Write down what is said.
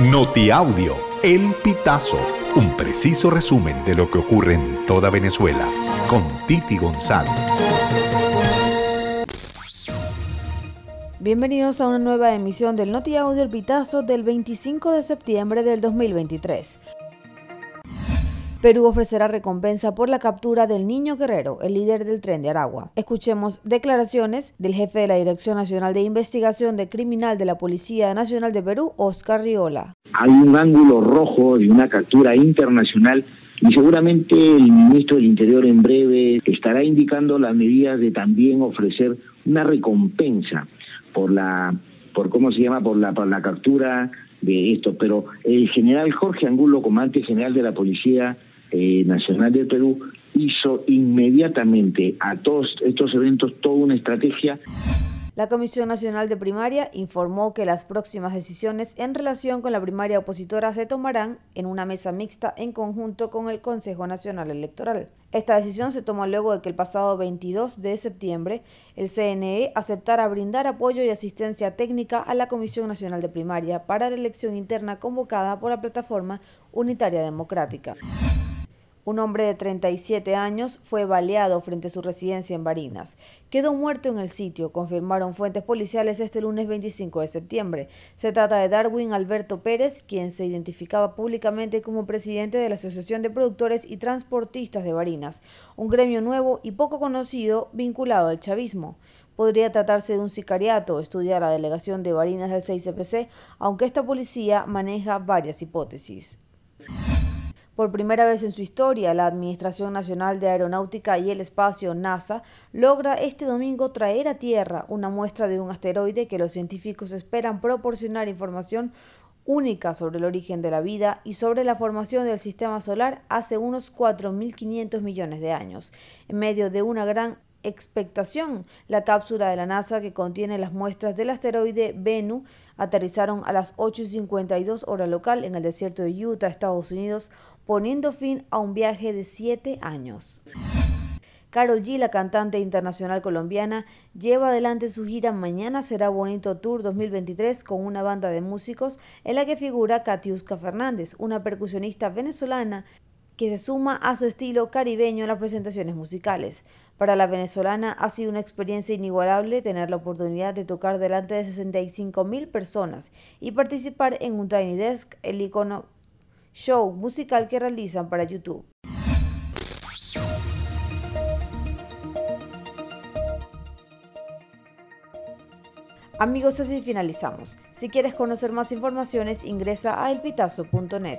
Notiaudio, El Pitazo, un preciso resumen de lo que ocurre en toda Venezuela, con Titi González. Bienvenidos a una nueva emisión del Notiaudio El Pitazo del 25 de septiembre del 2023. Perú ofrecerá recompensa por la captura del niño guerrero, el líder del tren de Aragua. Escuchemos declaraciones del jefe de la Dirección Nacional de Investigación de Criminal de la Policía Nacional de Perú, Oscar Riola. Hay un ángulo rojo de una captura internacional y seguramente el ministro del Interior en breve estará indicando las medidas de también ofrecer una recompensa por la por cómo se llama por la por la captura de esto, pero el general Jorge Angulo, comandante general de la Policía eh, Nacional de Perú hizo inmediatamente a todos estos eventos toda una estrategia. La Comisión Nacional de Primaria informó que las próximas decisiones en relación con la primaria opositora se tomarán en una mesa mixta en conjunto con el Consejo Nacional Electoral. Esta decisión se tomó luego de que el pasado 22 de septiembre el CNE aceptara brindar apoyo y asistencia técnica a la Comisión Nacional de Primaria para la elección interna convocada por la Plataforma Unitaria Democrática. Un hombre de 37 años fue baleado frente a su residencia en Barinas. Quedó muerto en el sitio, confirmaron fuentes policiales este lunes 25 de septiembre. Se trata de Darwin Alberto Pérez, quien se identificaba públicamente como presidente de la Asociación de Productores y Transportistas de Barinas, un gremio nuevo y poco conocido vinculado al chavismo. Podría tratarse de un sicariato, estudia la delegación de Barinas del 6CPC, aunque esta policía maneja varias hipótesis. Por primera vez en su historia, la Administración Nacional de Aeronáutica y el Espacio, NASA, logra este domingo traer a Tierra una muestra de un asteroide que los científicos esperan proporcionar información única sobre el origen de la vida y sobre la formación del sistema solar hace unos 4.500 millones de años, en medio de una gran expectación. La cápsula de la NASA que contiene las muestras del asteroide Bennu aterrizaron a las 8.52 hora local en el desierto de Utah, Estados Unidos, poniendo fin a un viaje de siete años. Carol G, la cantante internacional colombiana, lleva adelante su gira Mañana será bonito Tour 2023 con una banda de músicos en la que figura Katiuska Fernández, una percusionista venezolana que se suma a su estilo caribeño en las presentaciones musicales. Para la venezolana ha sido una experiencia inigualable tener la oportunidad de tocar delante de 65 mil personas y participar en un Tiny Desk, el icono show musical que realizan para YouTube. Amigos, así finalizamos. Si quieres conocer más informaciones, ingresa a elpitazo.net.